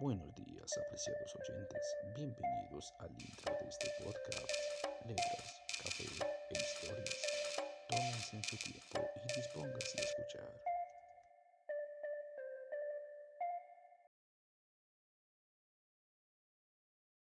Buenos días, apreciados oyentes. Bienvenidos al intro de este podcast. Letras, café e historias. Tómense en su tiempo